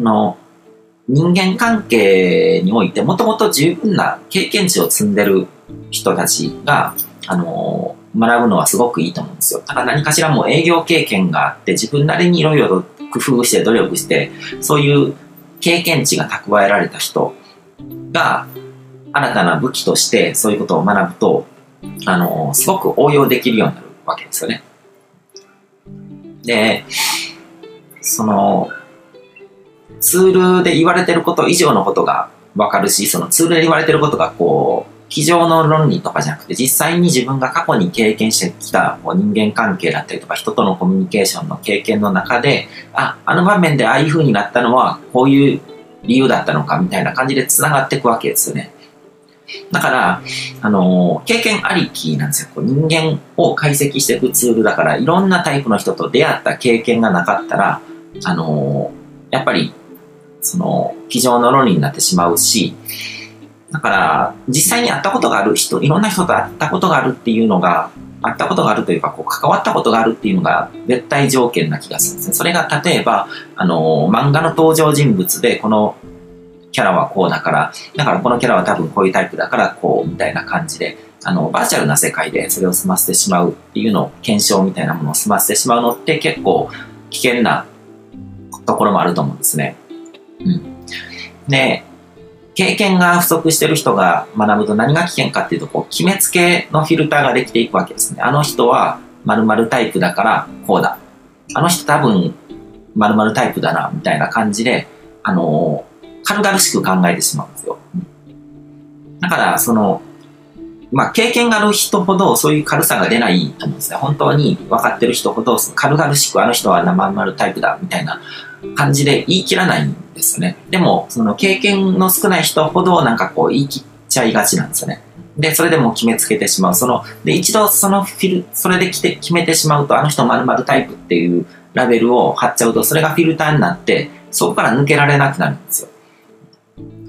の、人間関係においてもともと十分な経験値を積んでる人たちが、あの学ぶのはすごくいいと思うんですよ。だから何かしらもう営業経験があって自分なりにいろいろと工夫して努力してそういう経験値が蓄えられた人が新たな武器としてそういうことを学ぶと、あのすごく応用できるようになるわけですよね。で、その、ツールで言われてること以上のことがわかるし、そのツールで言われてることがこう、机上の論理とかじゃなくて、実際に自分が過去に経験してきたこう人間関係だったりとか、人とのコミュニケーションの経験の中で、あ、あの場面でああいう風になったのは、こういう理由だったのかみたいな感じで繋がっていくわけですよね。だから、あのー、経験ありきなんですよ。こう人間を解析していくツールだから、いろんなタイプの人と出会った経験がなかったら、あのー、やっぱり、その、机上の論理になってしまうし、だから、実際に会ったことがある人、いろんな人と会ったことがあるっていうのが、会ったことがあるというか、こう、関わったことがあるっていうのが絶対条件な気がするんですね。それが、例えば、あの、漫画の登場人物で、このキャラはこうだから、だからこのキャラは多分こういうタイプだからこう、みたいな感じで、あの、バーチャルな世界でそれを済ませてしまうっていうのを、検証みたいなものを済ませてしまうのって結構危険なところもあると思うんですね。うん。で、経験が不足してる人が学ぶと何が危険かっていうと、こう、決めつけのフィルターができていくわけですね。あの人は〇〇タイプだからこうだ。あの人多分〇〇タイプだな、みたいな感じで、あのー、軽々しく考えてしまうんですよ。だから、その、まあ、経験がある人ほどそういう軽さが出ないと思うんですね。本当に分かってる人ほど軽々しくあの人は生丸タイプだみたいな感じで言い切らないんですよね。でも、その経験の少ない人ほどなんかこう言い切っちゃいがちなんですよね。で、それでも決めつけてしまう。その、で、一度そのフィル、それで来て決めてしまうと、あの人〇〇タイプっていうラベルを貼っちゃうと、それがフィルターになって、そこから抜けられなくなるんですよ。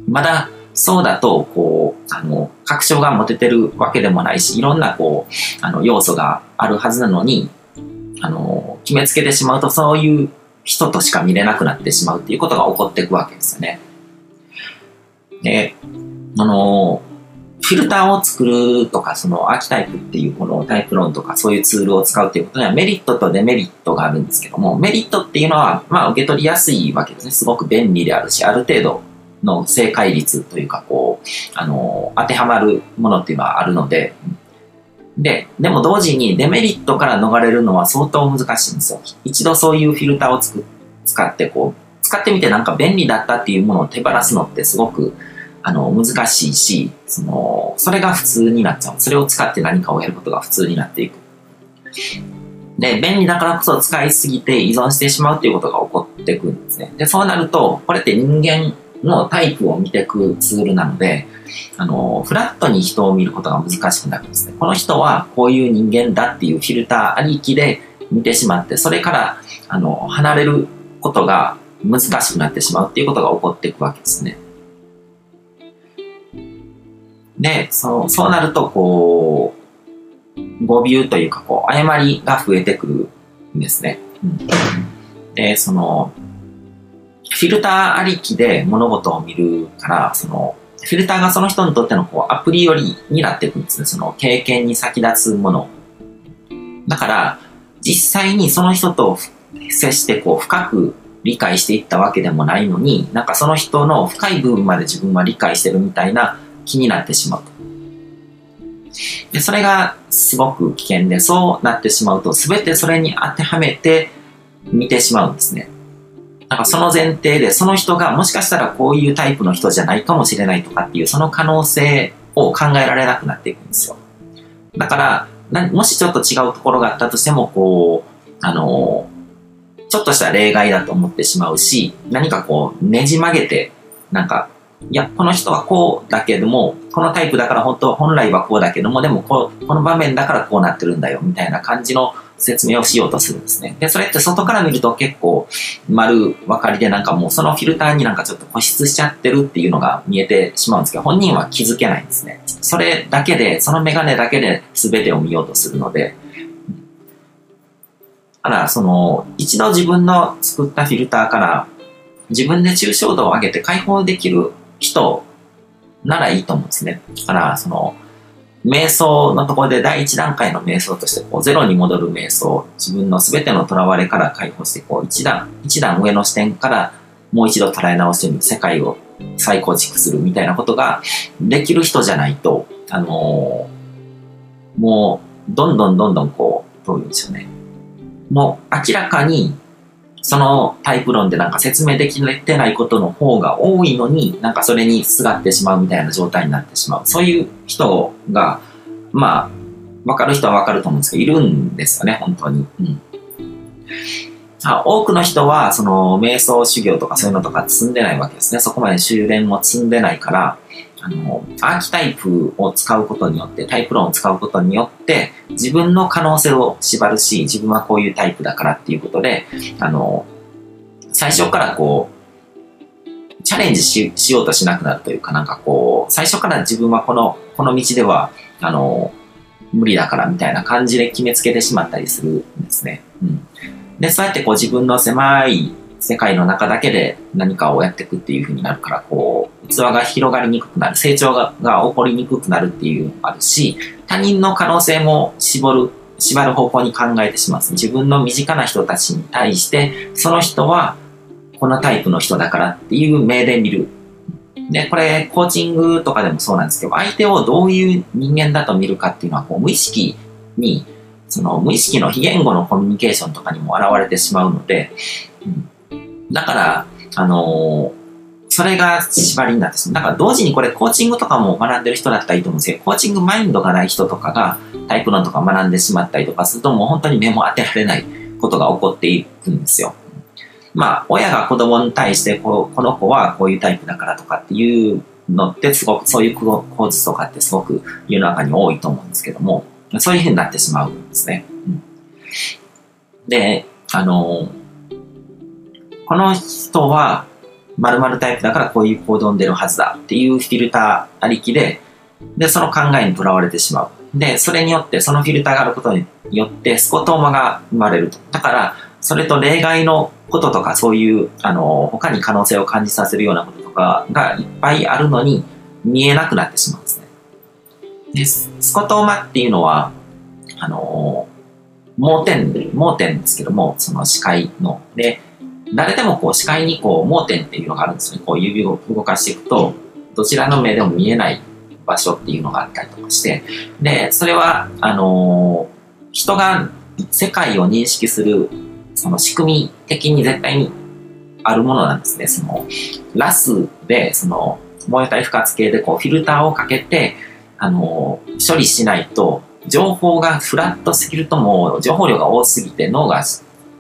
まだ、そうだと、こう、あの、確証が持ててるわけでもないし、いろんな、こう、あの、要素があるはずなのに、あの、決めつけてしまうと、そういう人としか見れなくなってしまうっていうことが起こっていくわけですよね。で、あの、フィルターを作るとか、そのアーキタイプっていうこのタイプ論とかそういうツールを使うっていうことにはメリットとデメリットがあるんですけども、メリットっていうのは、まあ受け取りやすいわけですね。すごく便利であるし、ある程度の正解率というか、こう、あの、当てはまるものっていうのはあるので、で、でも同時にデメリットから逃れるのは相当難しいんですよ。一度そういうフィルターをつく使ってこう、使ってみてなんか便利だったっていうものを手放すのってすごくあの難しいし、その、それが普通になっちゃう。それを使って何かをやることが普通になっていく。で、便利だからこそ使いすぎて依存してしまうっていうことが起こってくるんですね。で、そうなると、これって人間のタイプを見ていくツールなので、あの、フラットに人を見ることが難しくなるんですね。この人はこういう人間だっていうフィルターありきで見てしまって、それから、あの、離れることが難しくなってしまうっていうことが起こっていくわけですね。で、そう、そうなると、こう、語尾というか、こう、誤りが増えてくるんですね。うん、で、その、フィルターありきで物事を見るから、その、フィルターがその人にとってのこうアプリよりになっていくんですね。その経験に先立つもの。だから、実際にその人と接してこう深く理解していったわけでもないのに、なんかその人の深い部分まで自分は理解してるみたいな気になってしまう。で、それがすごく危険で、そうなってしまうと、全てそれに当てはめて見てしまうんですね。なんかその前提で、その人がもしかしたらこういうタイプの人じゃないかもしれないとかっていう、その可能性を考えられなくなっていくんですよ。だから、もしちょっと違うところがあったとしても、こう、あのちょっとした例外だと思ってしまうし、何かこう、ねじ曲げて、なんか、いや、この人はこうだけども、このタイプだから本当、本来はこうだけども、でもここの場面だからこうなってるんだよ、みたいな感じの説明をしようとするんですね。で、それって外から見ると結構丸分かりでなんかもうそのフィルターになんかちょっと固執しちゃってるっていうのが見えてしまうんですけど、本人は気づけないんですね。それだけで、そのメガネだけで全てを見ようとするので、だから、その、一度自分の作ったフィルターから自分で抽象度を上げて解放できる人ならいいと思うんですね。だから、その、瞑想のところで第一段階の瞑想として、こう、ゼロに戻る瞑想、自分の全ての囚われから解放して、こう、一段、一段上の視点からもう一度捉え直してみる、世界を再構築するみたいなことができる人じゃないと、あのー、もう、どんどんどんどんこう、どういうんでしょうね。もう明らかにそのタイプ論でなんか説明できてないことの方が多いのに、なんかそれにすがってしまうみたいな状態になってしまう。そういう人が、まあ、わかる人はわかると思うんですけど、いるんですよね、本当に。うん。あ多くの人は、その、瞑想修行とかそういうのとか積んでないわけですね。そこまで修練も積んでないから、あの、アーキタイプを使うことによって、タイプ論を使うことによって、自分の可能性を縛るし、自分はこういうタイプだからっていうことで、あの、最初からこう、チャレンジししようとしなくなるというか、なんかこう、最初から自分はこの、この道では、あの、無理だからみたいな感じで決めつけてしまったりするんですね。うん。で、そうやってこう自分の狭い世界の中だけで何かをやっていくっていう風になるから、こう、器が広がりにくくなる、成長が起こりにくくなるっていうのもあるし、他人の可能性も絞る、縛る方向に考えてしまう。自分の身近な人たちに対して、その人はこのタイプの人だからっていう目で見る。で、これ、コーチングとかでもそうなんですけど、相手をどういう人間だと見るかっていうのは、こう無意識に、その無意識の非言語のコミュニケーションとかにも現れてしまうので、うんだから、あのーそれが縛りになってしまう。だから同時にこれコーチングとかも学んでる人だったらいいと思うんですけど、コーチングマインドがない人とかがタイプ論とか学んでしまったりとかするともう本当に目も当てられないことが起こっていくんですよ。まあ、親が子供に対してこ、この子はこういうタイプだからとかっていうのってすごく、そういう構図とかってすごく世の中に多いと思うんですけども、そういうふうになってしまうんですね。で、あのこの人は〇〇タイプだからこういう行動に出るはずだっていうフィルターありきで、で、その考えにとらわれてしまう。で、それによって、そのフィルターがあることによって、スコトーマが生まれると。だから、それと例外のこととか、そういう、あの、他に可能性を感じさせるようなこととかがいっぱいあるのに、見えなくなってしまうんですね。で、スコトーマっていうのは、あの、盲点、盲点ですけども、その視界の。で、誰でもこう視界にこう盲点っていうのがあるんですね。こう指を動かしていくと、どちらの目でも見えない場所っていうのがあったりとかして、で、それは、あのー、人が世界を認識する、その仕組み的に絶対にあるものなんですね。その、ラスで、その、燃えた不活系でこうフィルターをかけて、あのー、処理しないと、情報がフラットすぎるともう情報量が多すぎて脳が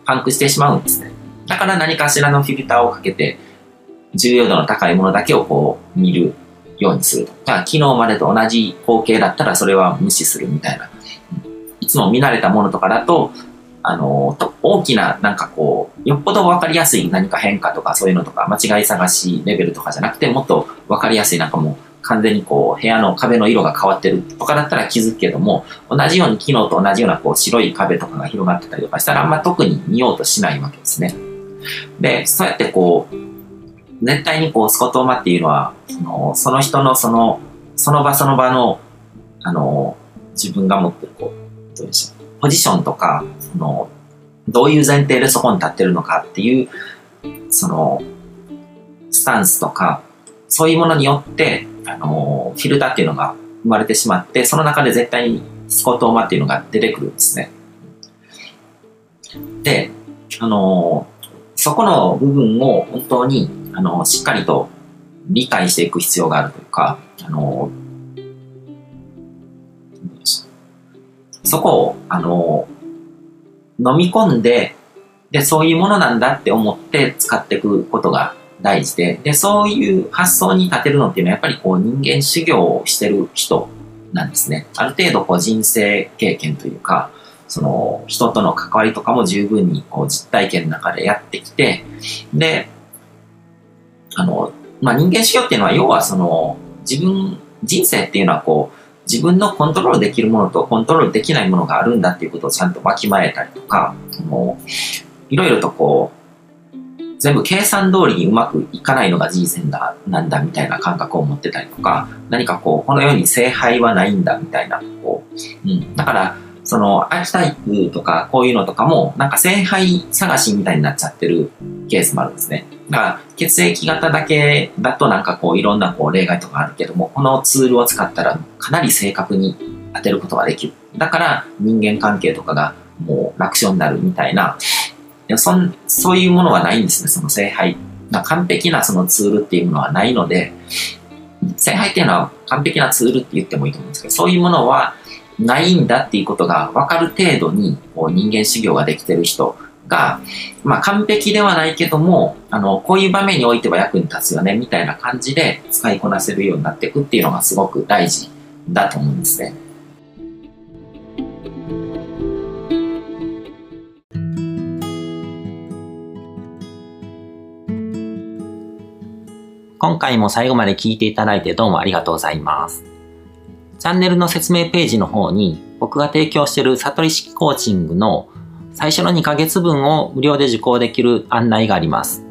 パンクしてしまうんですね。だから何かしらのフィルターをかけて、重要度の高いものだけをこう見るようにすると。か昨日までと同じ光景だったらそれは無視するみたいな。いつも見慣れたものとかだと、あの、大きな、なんかこう、よっぽど分かりやすい何か変化とかそういうのとか、間違い探しレベルとかじゃなくて、もっと分かりやすい、なんかもう、完全にこう、部屋の壁の色が変わってるとかだったら気づくけども、同じように昨日と同じようなこう、白い壁とかが広がってたりとかしたら、あんま特に見ようとしないわけですね。で、そうやってこう、絶対にこう、スコトーマっていうのは、そのその人のその、その場その場の、あの、自分が持ってる、こう、どうでしょう、ポジションとか、その、どういう前提でそこに立ってるのかっていう、その、スタンスとか、そういうものによって、あの、フィルターっていうのが生まれてしまって、その中で絶対にスコトーマっていうのが出てくるんですね。で、あの、そこの部分を本当に、あの、しっかりと理解していく必要があるというか、あの、そこを、あの、飲み込んで、で、そういうものなんだって思って使っていくことが大事で、で、そういう発想に立てるのっていうのはやっぱりこう人間修行をしてる人なんですね。ある程度こう人生経験というか、その人との関わりとかも十分にこう実体験の中でやってきて、で、あの、まあ、人間修行っていうのは要はその自分、人生っていうのはこう自分のコントロールできるものとコントロールできないものがあるんだっていうことをちゃんとわきまえたりとか、もういろいろとこう、全部計算通りにうまくいかないのが人生だ、なんだみたいな感覚を持ってたりとか、何かこう、この世に聖杯はないんだみたいな、こう、うん。だから、その、アーキタイプとか、こういうのとかも、なんか聖杯探しみたいになっちゃってるケースもあるんですね。だから、血液型だけだとなんかこう、いろんなこう、例外とかあるけども、このツールを使ったらかなり正確に当てることができる。だから、人間関係とかがもう楽勝になるみたいな、いやそんそういうものはないんですね、その聖杯。完璧なそのツールっていうのはないので、聖杯っていうのは完璧なツールって言ってもいいと思うんですけど、そういうものはないんだっていうことが分かる程度にこう人間修行ができてる人が、まあ完璧ではないけども、あの、こういう場面においては役に立つよね、みたいな感じで使いこなせるようになっていくっていうのがすごく大事だと思うんですね。今回も最後まで聞いていただいてどうもありがとうございます。チャンネルの説明ページの方に僕が提供している悟り式コーチングの最初の2ヶ月分を無料で受講できる案内があります。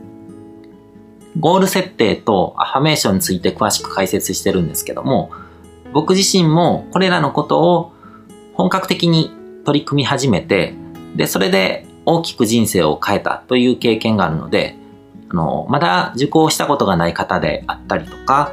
ゴール設定とアファメーションについて詳しく解説してるんですけども、僕自身もこれらのことを本格的に取り組み始めて、で、それで大きく人生を変えたという経験があるので、あの、まだ受講したことがない方であったりとか、